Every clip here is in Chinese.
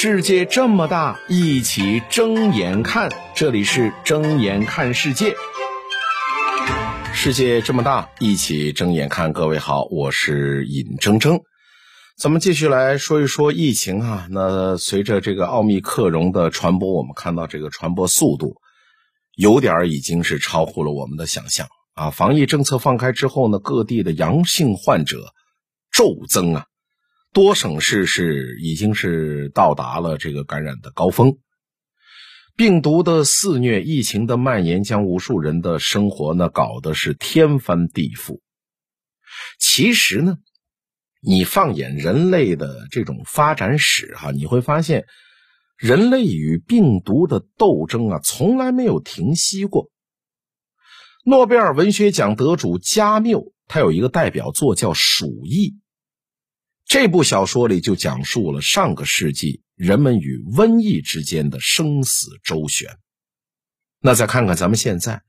世界这么大，一起睁眼看。这里是睁眼看世界。世界这么大，一起睁眼看。各位好，我是尹铮铮。咱们继续来说一说疫情啊。那随着这个奥密克戎的传播，我们看到这个传播速度有点已经是超乎了我们的想象啊。防疫政策放开之后呢，各地的阳性患者骤增啊。多省市是已经是到达了这个感染的高峰，病毒的肆虐，疫情的蔓延，将无数人的生活呢搞得是天翻地覆。其实呢，你放眼人类的这种发展史哈，你会发现，人类与病毒的斗争啊，从来没有停息过。诺贝尔文学奖得主加缪，他有一个代表作叫《鼠疫》。这部小说里就讲述了上个世纪人们与瘟疫之间的生死周旋。那再看看咱们现在，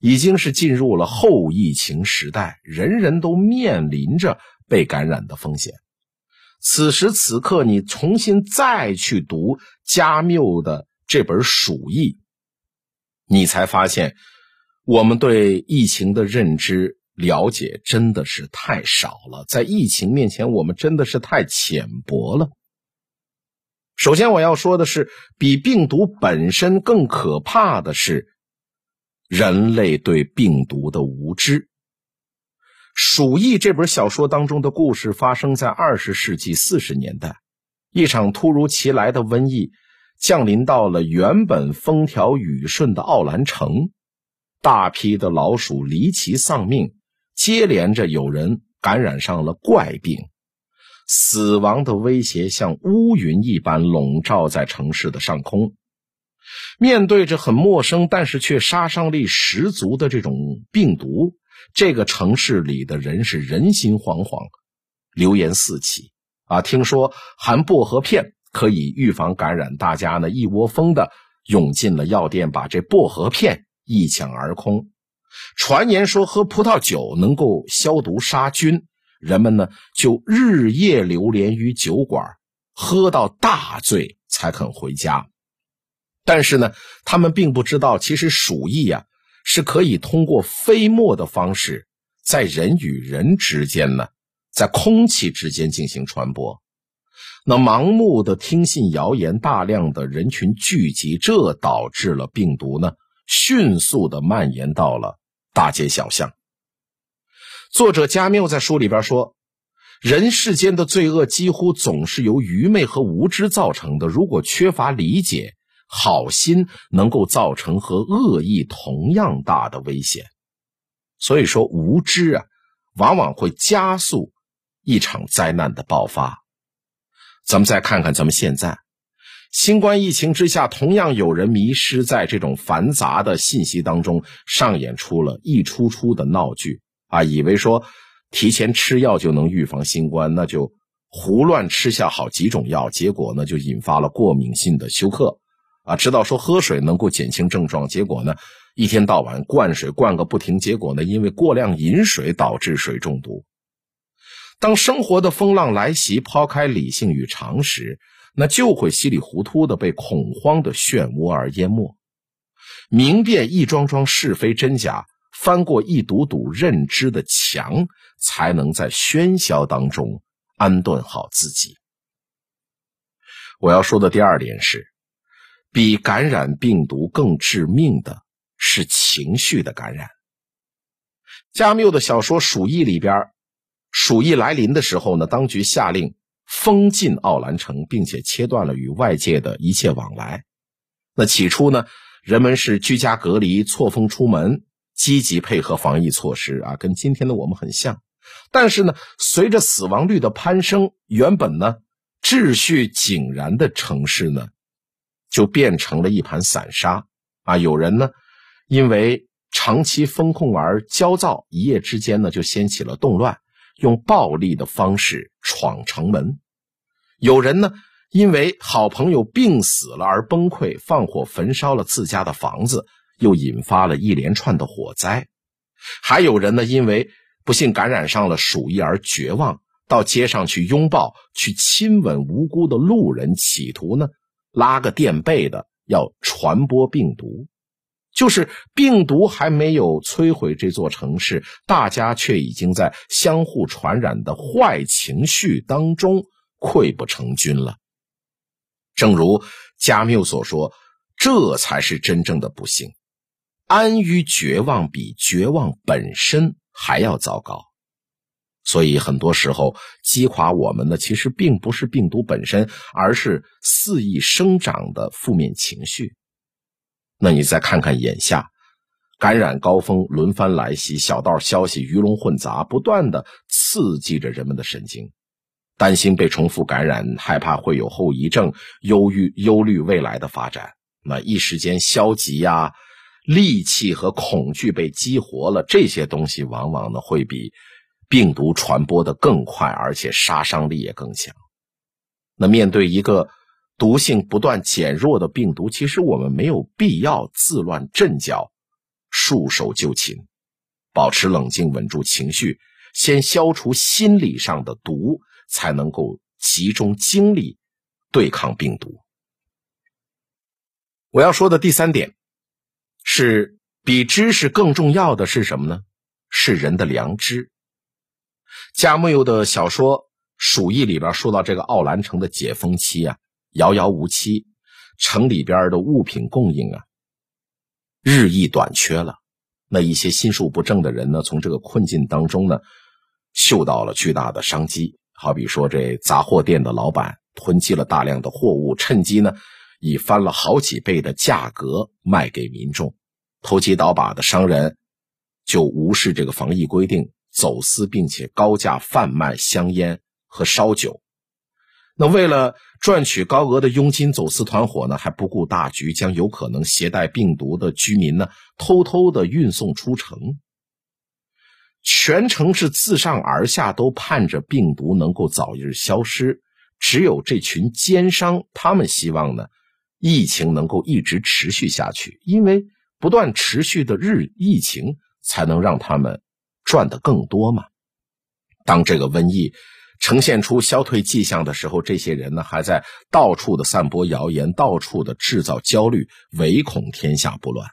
已经是进入了后疫情时代，人人都面临着被感染的风险。此时此刻，你重新再去读加缪的这本《鼠疫》，你才发现，我们对疫情的认知。了解真的是太少了，在疫情面前，我们真的是太浅薄了。首先，我要说的是，比病毒本身更可怕的是人类对病毒的无知。《鼠疫》这本小说当中的故事发生在二十世纪四十年代，一场突如其来的瘟疫降临到了原本风调雨顺的奥兰城，大批的老鼠离奇丧命。接连着有人感染上了怪病，死亡的威胁像乌云一般笼罩在城市的上空。面对着很陌生但是却杀伤力十足的这种病毒，这个城市里的人是人心惶惶，流言四起。啊，听说含薄荷片可以预防感染，大家呢一窝蜂的涌进了药店，把这薄荷片一抢而空。传言说喝葡萄酒能够消毒杀菌，人们呢就日夜流连于酒馆，喝到大醉才肯回家。但是呢，他们并不知道，其实鼠疫呀是可以通过飞沫的方式，在人与人之间呢，在空气之间进行传播。那盲目的听信谣言，大量的人群聚集，这导致了病毒呢迅速的蔓延到了。大街小巷。作者加缪在书里边说：“人世间的罪恶几乎总是由愚昧和无知造成的。如果缺乏理解，好心能够造成和恶意同样大的危险。所以说，无知啊，往往会加速一场灾难的爆发。咱们再看看咱们现在。”新冠疫情之下，同样有人迷失在这种繁杂的信息当中，上演出了一出出的闹剧啊！以为说提前吃药就能预防新冠，那就胡乱吃下好几种药，结果呢就引发了过敏性的休克啊！知道说喝水能够减轻症状，结果呢一天到晚灌水灌个不停，结果呢因为过量饮水导致水中毒。当生活的风浪来袭，抛开理性与常识。那就会稀里糊涂的被恐慌的漩涡而淹没，明辨一桩桩是非真假，翻过一堵堵认知的墙，才能在喧嚣当中安顿好自己。我要说的第二点是，比感染病毒更致命的是情绪的感染。加缪的小说《鼠疫》里边，鼠疫来临的时候呢，当局下令。封禁奥兰城，并且切断了与外界的一切往来。那起初呢，人们是居家隔离、错峰出门，积极配合防疫措施啊，跟今天的我们很像。但是呢，随着死亡率的攀升，原本呢秩序井然的城市呢，就变成了一盘散沙啊。有人呢，因为长期封控而焦躁，一夜之间呢就掀起了动乱，用暴力的方式闯城门。有人呢，因为好朋友病死了而崩溃，放火焚烧了自家的房子，又引发了一连串的火灾。还有人呢，因为不幸感染上了鼠疫而绝望，到街上去拥抱、去亲吻无辜的路人，企图呢拉个垫背的要传播病毒。就是病毒还没有摧毁这座城市，大家却已经在相互传染的坏情绪当中溃不成军了。正如加缪所说：“这才是真正的不幸，安于绝望比绝望本身还要糟糕。”所以很多时候，击垮我们的其实并不是病毒本身，而是肆意生长的负面情绪。那你再看看眼下，感染高峰轮番来袭，小道消息鱼龙混杂，不断的刺激着人们的神经，担心被重复感染，害怕会有后遗症，忧郁忧虑未来的发展。那一时间消极呀，戾气和恐惧被激活了，这些东西往往呢会比病毒传播的更快，而且杀伤力也更强。那面对一个。毒性不断减弱的病毒，其实我们没有必要自乱阵脚、束手就擒，保持冷静，稳住情绪，先消除心理上的毒，才能够集中精力对抗病毒。我要说的第三点是，比知识更重要的是什么呢？是人的良知。加缪的小说《鼠疫》里边说到这个奥兰城的解封期啊。遥遥无期，城里边的物品供应啊，日益短缺了。那一些心术不正的人呢，从这个困境当中呢，嗅到了巨大的商机。好比说，这杂货店的老板囤积了大量的货物，趁机呢，以翻了好几倍的价格卖给民众。投机倒把的商人就无视这个防疫规定，走私并且高价贩卖香烟和烧酒。那为了赚取高额的佣金，走私团伙呢还不顾大局，将有可能携带病毒的居民呢偷偷的运送出城。全城是自上而下都盼着病毒能够早日消失，只有这群奸商，他们希望呢疫情能够一直持续下去，因为不断持续的日疫情才能让他们赚得更多嘛。当这个瘟疫。呈现出消退迹象的时候，这些人呢还在到处的散播谣言，到处的制造焦虑，唯恐天下不乱。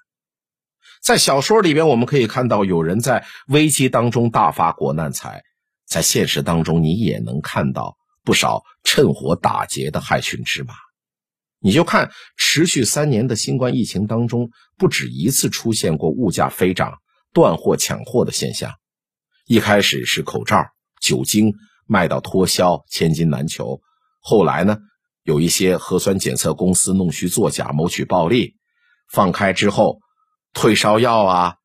在小说里边，我们可以看到有人在危机当中大发国难财，在现实当中，你也能看到不少趁火打劫的害群之马。你就看持续三年的新冠疫情当中，不止一次出现过物价飞涨、断货抢货的现象。一开始是口罩、酒精。卖到脱销，千金难求。后来呢，有一些核酸检测公司弄虚作假，谋取暴利。放开之后，退烧药啊、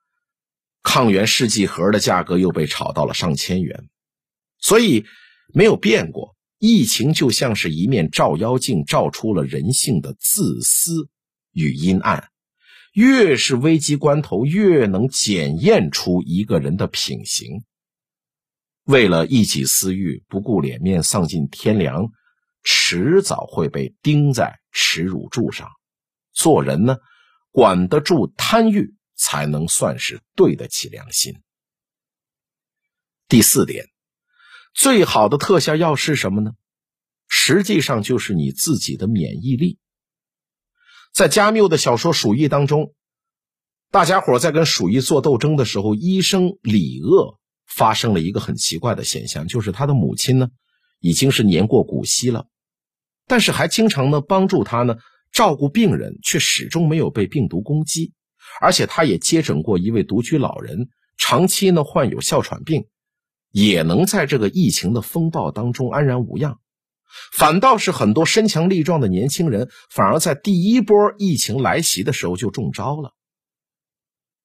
抗原试剂盒的价格又被炒到了上千元。所以没有变过，疫情就像是一面照妖镜，照出了人性的自私与阴暗。越是危机关头，越能检验出一个人的品行。为了一己私欲，不顾脸面，丧尽天良，迟早会被钉在耻辱柱上。做人呢，管得住贪欲，才能算是对得起良心。第四点，最好的特效药是什么呢？实际上就是你自己的免疫力。在加缪的小说《鼠疫》当中，大家伙在跟鼠疫做斗争的时候，医生李鄂。发生了一个很奇怪的现象，就是他的母亲呢，已经是年过古稀了，但是还经常呢帮助他呢照顾病人，却始终没有被病毒攻击。而且他也接诊过一位独居老人，长期呢患有哮喘病，也能在这个疫情的风暴当中安然无恙。反倒是很多身强力壮的年轻人，反而在第一波疫情来袭的时候就中招了。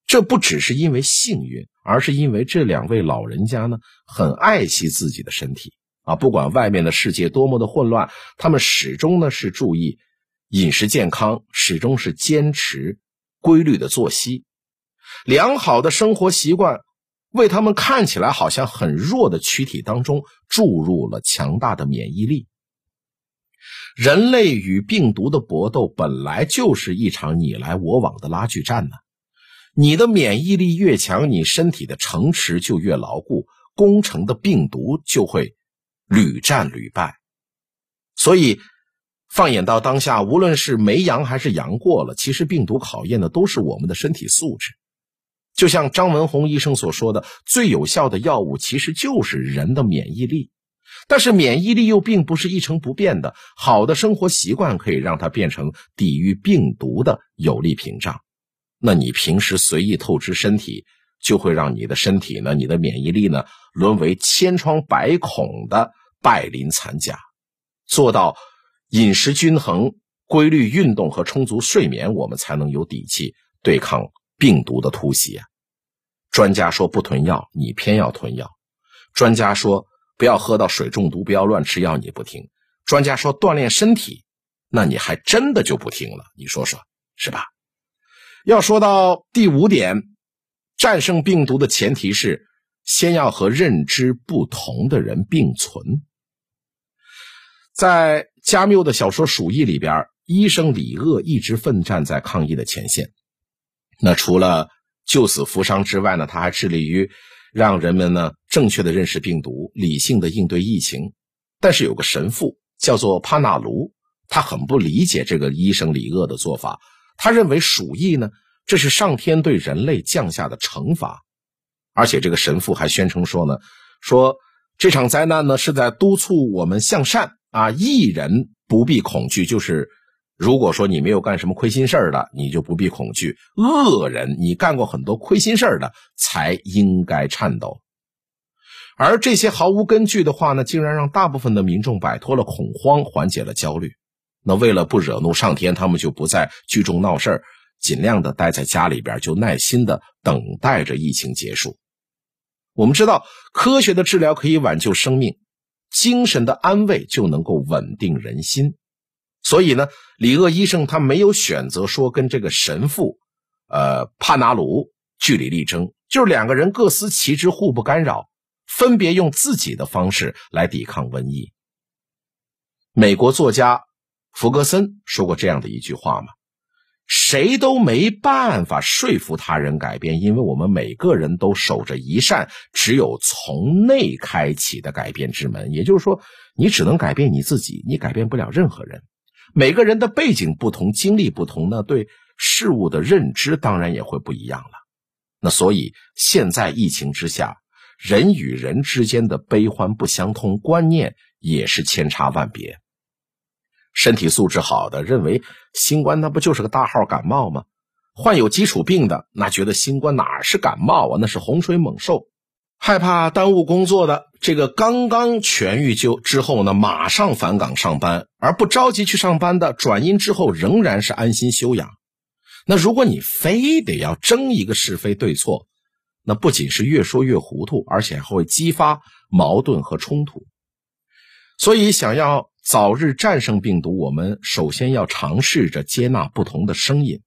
这不只是因为幸运，而是因为这两位老人家呢很爱惜自己的身体啊！不管外面的世界多么的混乱，他们始终呢是注意饮食健康，始终是坚持规律的作息，良好的生活习惯为他们看起来好像很弱的躯体当中注入了强大的免疫力。人类与病毒的搏斗本来就是一场你来我往的拉锯战呢。你的免疫力越强，你身体的城池就越牢固，攻城的病毒就会屡战屡败。所以，放眼到当下，无论是没阳还是阳过了，其实病毒考验的都是我们的身体素质。就像张文宏医生所说的，最有效的药物其实就是人的免疫力。但是免疫力又并不是一成不变的，好的生活习惯可以让它变成抵御病毒的有力屏障。那你平时随意透支身体，就会让你的身体呢，你的免疫力呢，沦为千疮百孔的败鳞残甲。做到饮食均衡、规律运动和充足睡眠，我们才能有底气对抗病毒的突袭啊！专家说不囤药，你偏要囤药；专家说。不要喝到水中毒，不要乱吃药，你不听。专家说锻炼身体，那你还真的就不听了。你说说是吧？要说到第五点，战胜病毒的前提是先要和认知不同的人并存。在加缪的小说《鼠疫》里边，医生李鄂一直奋战在抗疫的前线。那除了救死扶伤之外呢，他还致力于。让人们呢正确的认识病毒，理性的应对疫情。但是有个神父叫做帕纳卢，他很不理解这个医生李鄂的做法。他认为鼠疫呢，这是上天对人类降下的惩罚。而且这个神父还宣称说呢，说这场灾难呢是在督促我们向善啊，艺人不必恐惧，就是。如果说你没有干什么亏心事儿的，你就不必恐惧；恶人，你干过很多亏心事儿的，才应该颤抖。而这些毫无根据的话呢，竟然让大部分的民众摆脱了恐慌，缓解了焦虑。那为了不惹怒上天，他们就不再聚众闹事儿，尽量的待在家里边，就耐心的等待着疫情结束。我们知道，科学的治疗可以挽救生命，精神的安慰就能够稳定人心。所以呢，李鄂医生他没有选择说跟这个神父，呃，帕纳鲁据理力争，就是两个人各司其职，互不干扰，分别用自己的方式来抵抗瘟疫。美国作家弗格森说过这样的一句话嘛：“谁都没办法说服他人改变，因为我们每个人都守着一扇只有从内开启的改变之门。也就是说，你只能改变你自己，你改变不了任何人。”每个人的背景不同，经历不同，那对事物的认知当然也会不一样了。那所以现在疫情之下，人与人之间的悲欢不相通，观念也是千差万别。身体素质好的认为新冠那不就是个大号感冒吗？患有基础病的那觉得新冠哪是感冒啊，那是洪水猛兽。害怕耽误工作的这个刚刚痊愈就之后呢，马上返岗上班，而不着急去上班的转阴之后仍然是安心休养。那如果你非得要争一个是非对错，那不仅是越说越糊涂，而且还会激发矛盾和冲突。所以，想要早日战胜病毒，我们首先要尝试着接纳不同的声音。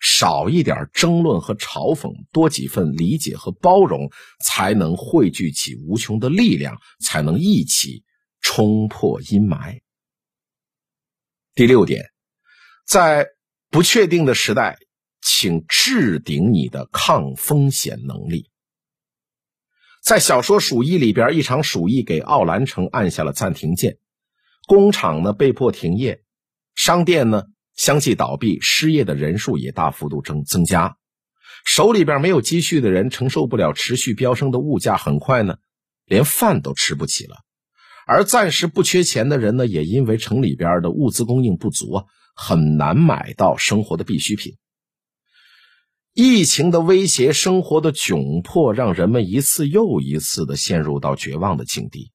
少一点争论和嘲讽，多几份理解和包容，才能汇聚起无穷的力量，才能一起冲破阴霾。第六点，在不确定的时代，请置顶你的抗风险能力。在小说《鼠疫》里边，一场鼠疫给奥兰城按下了暂停键，工厂呢被迫停业，商店呢。相继倒闭，失业的人数也大幅度增增加，手里边没有积蓄的人承受不了持续飙升的物价，很快呢，连饭都吃不起了。而暂时不缺钱的人呢，也因为城里边的物资供应不足啊，很难买到生活的必需品。疫情的威胁，生活的窘迫，让人们一次又一次的陷入到绝望的境地。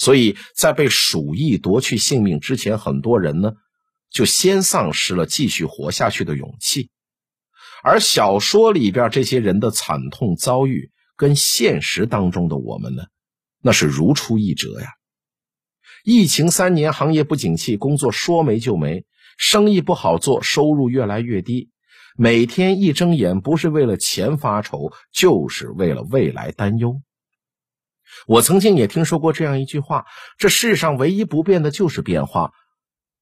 所以在被鼠疫夺去性命之前，很多人呢。就先丧失了继续活下去的勇气，而小说里边这些人的惨痛遭遇，跟现实当中的我们呢，那是如出一辙呀。疫情三年，行业不景气，工作说没就没，生意不好做，收入越来越低，每天一睁眼，不是为了钱发愁，就是为了未来担忧。我曾经也听说过这样一句话：这世上唯一不变的就是变化。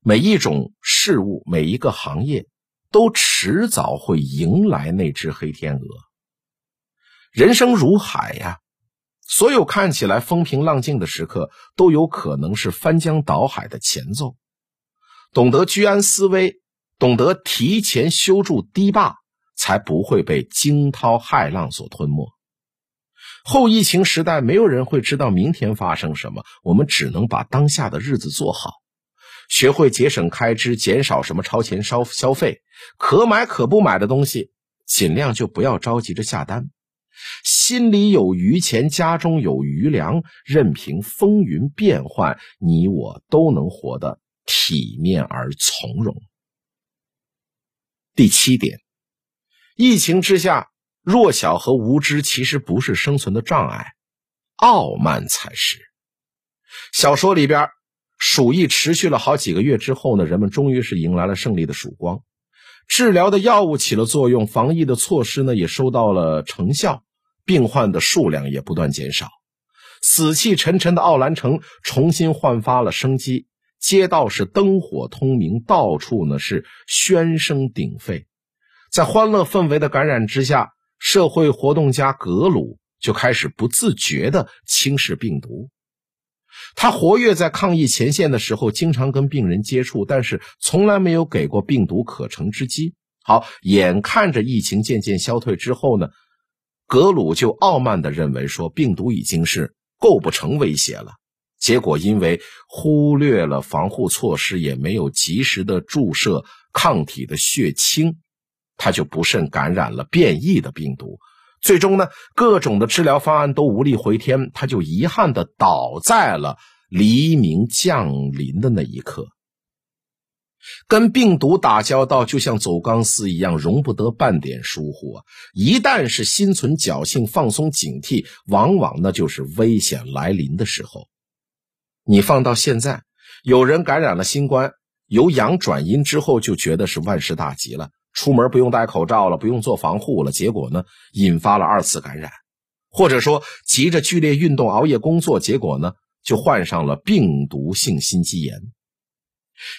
每一种事物，每一个行业，都迟早会迎来那只黑天鹅。人生如海呀，所有看起来风平浪静的时刻，都有可能是翻江倒海的前奏。懂得居安思危，懂得提前修筑堤坝，才不会被惊涛骇浪所吞没。后疫情时代，没有人会知道明天发生什么，我们只能把当下的日子做好，学会节省开支，减少什么超前消消费，可买可不买的东西，尽量就不要着急着下单。心里有余钱，家中有余粮，任凭风云变幻，你我都能活得体面而从容。第七点，疫情之下。弱小和无知其实不是生存的障碍，傲慢才是。小说里边，鼠疫持续了好几个月之后呢，人们终于是迎来了胜利的曙光，治疗的药物起了作用，防疫的措施呢也收到了成效，病患的数量也不断减少，死气沉沉的奥兰城重新焕发了生机，街道是灯火通明，到处呢是喧声鼎沸，在欢乐氛围的感染之下。社会活动家格鲁就开始不自觉地轻视病毒。他活跃在抗疫前线的时候，经常跟病人接触，但是从来没有给过病毒可乘之机。好，眼看着疫情渐渐消退之后呢，格鲁就傲慢地认为说病毒已经是构不成威胁了。结果因为忽略了防护措施，也没有及时的注射抗体的血清。他就不慎感染了变异的病毒，最终呢，各种的治疗方案都无力回天，他就遗憾的倒在了黎明降临的那一刻。跟病毒打交道就像走钢丝一样，容不得半点疏忽啊！一旦是心存侥幸、放松警惕，往往那就是危险来临的时候。你放到现在，有人感染了新冠，由阳转阴之后，就觉得是万事大吉了。出门不用戴口罩了，不用做防护了，结果呢，引发了二次感染，或者说急着剧烈运动、熬夜工作，结果呢，就患上了病毒性心肌炎。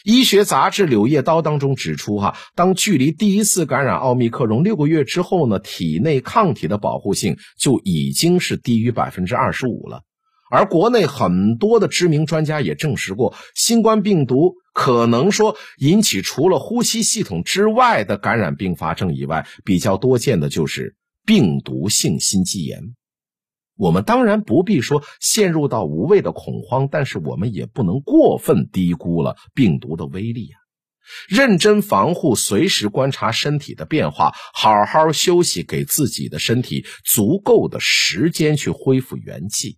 医学杂志《柳叶刀》当中指出，哈，当距离第一次感染奥密克戎六个月之后呢，体内抗体的保护性就已经是低于百分之二十五了。而国内很多的知名专家也证实过，新冠病毒可能说引起除了呼吸系统之外的感染并发症以外，比较多见的就是病毒性心肌炎。我们当然不必说陷入到无谓的恐慌，但是我们也不能过分低估了病毒的威力啊！认真防护，随时观察身体的变化，好好休息，给自己的身体足够的时间去恢复元气。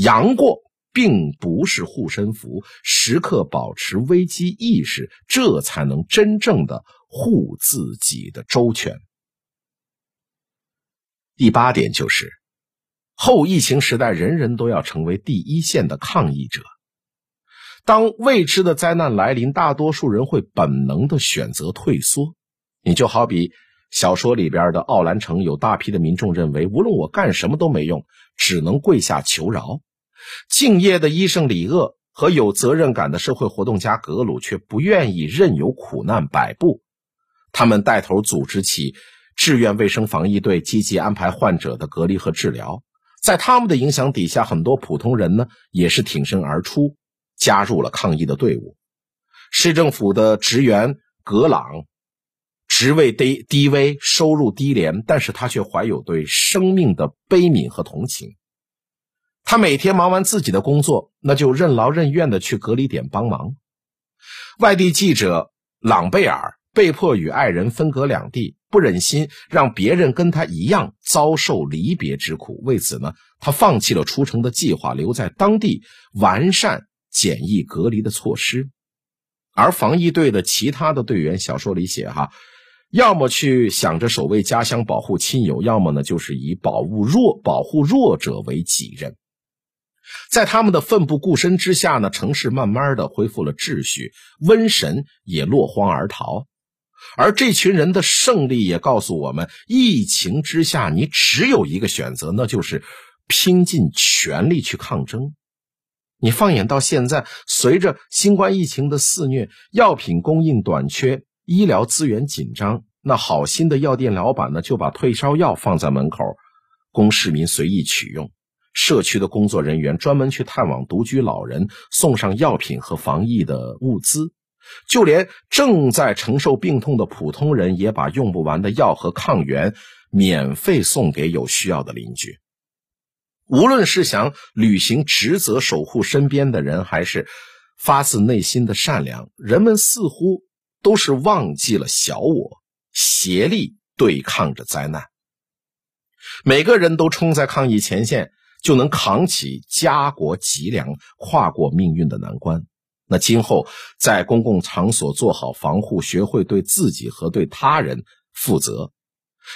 杨过并不是护身符，时刻保持危机意识，这才能真正的护自己的周全。第八点就是，后疫情时代，人人都要成为第一线的抗疫者。当未知的灾难来临，大多数人会本能的选择退缩。你就好比小说里边的奥兰城，有大批的民众认为，无论我干什么都没用。只能跪下求饶。敬业的医生李鄂和有责任感的社会活动家格鲁却不愿意任由苦难摆布。他们带头组织起志愿卫生防疫队，积极安排患者的隔离和治疗。在他们的影响底下，很多普通人呢也是挺身而出，加入了抗疫的队伍。市政府的职员格朗。职位低低微，收入低廉，但是他却怀有对生命的悲悯和同情。他每天忙完自己的工作，那就任劳任怨的去隔离点帮忙。外地记者朗贝尔被迫与爱人分隔两地，不忍心让别人跟他一样遭受离别之苦，为此呢，他放弃了出城的计划，留在当地完善检疫隔离的措施。而防疫队的其他的队员，小说里写哈。要么去想着守卫家乡、保护亲友，要么呢就是以保护弱、保护弱者为己任。在他们的奋不顾身之下呢，城市慢慢的恢复了秩序，瘟神也落荒而逃。而这群人的胜利也告诉我们：疫情之下，你只有一个选择，那就是拼尽全力去抗争。你放眼到现在，随着新冠疫情的肆虐，药品供应短缺。医疗资源紧张，那好心的药店老板呢，就把退烧药放在门口，供市民随意取用。社区的工作人员专门去探望独居老人，送上药品和防疫的物资。就连正在承受病痛的普通人，也把用不完的药和抗原免费送给有需要的邻居。无论是想履行职责、守护身边的人，还是发自内心的善良，人们似乎都是忘记了小我，协力对抗着灾难。每个人都冲在抗疫前线，就能扛起家国脊梁，跨过命运的难关。那今后在公共场所做好防护，学会对自己和对他人负责，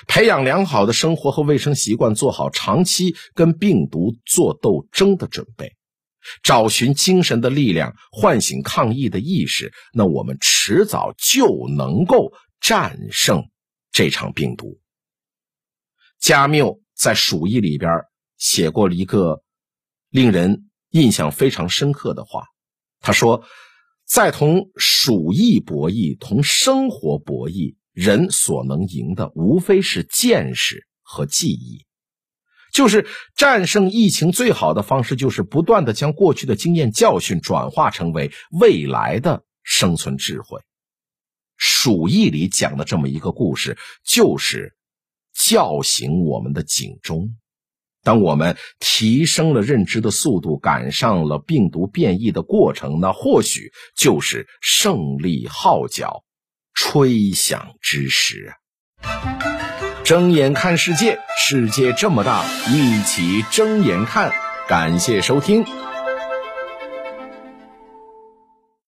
培养良好的生活和卫生习惯，做好长期跟病毒做斗争的准备，找寻精神的力量，唤醒抗疫的意识，那我们迟早就能够战胜这场病毒。加缪在《鼠疫》里边写过了一个令人印象非常深刻的话，他说：“在同鼠疫博弈、同生活博弈，人所能赢的无非是见识和记忆。就是战胜疫情最好的方式，就是不断的将过去的经验教训转化成为未来的生存智慧。”《鼠疫》里讲的这么一个故事，就是。叫醒我们的警钟。当我们提升了认知的速度，赶上了病毒变异的过程，那或许就是胜利号角吹响之时。睁眼看世界，世界这么大，一起睁眼看。感谢收听。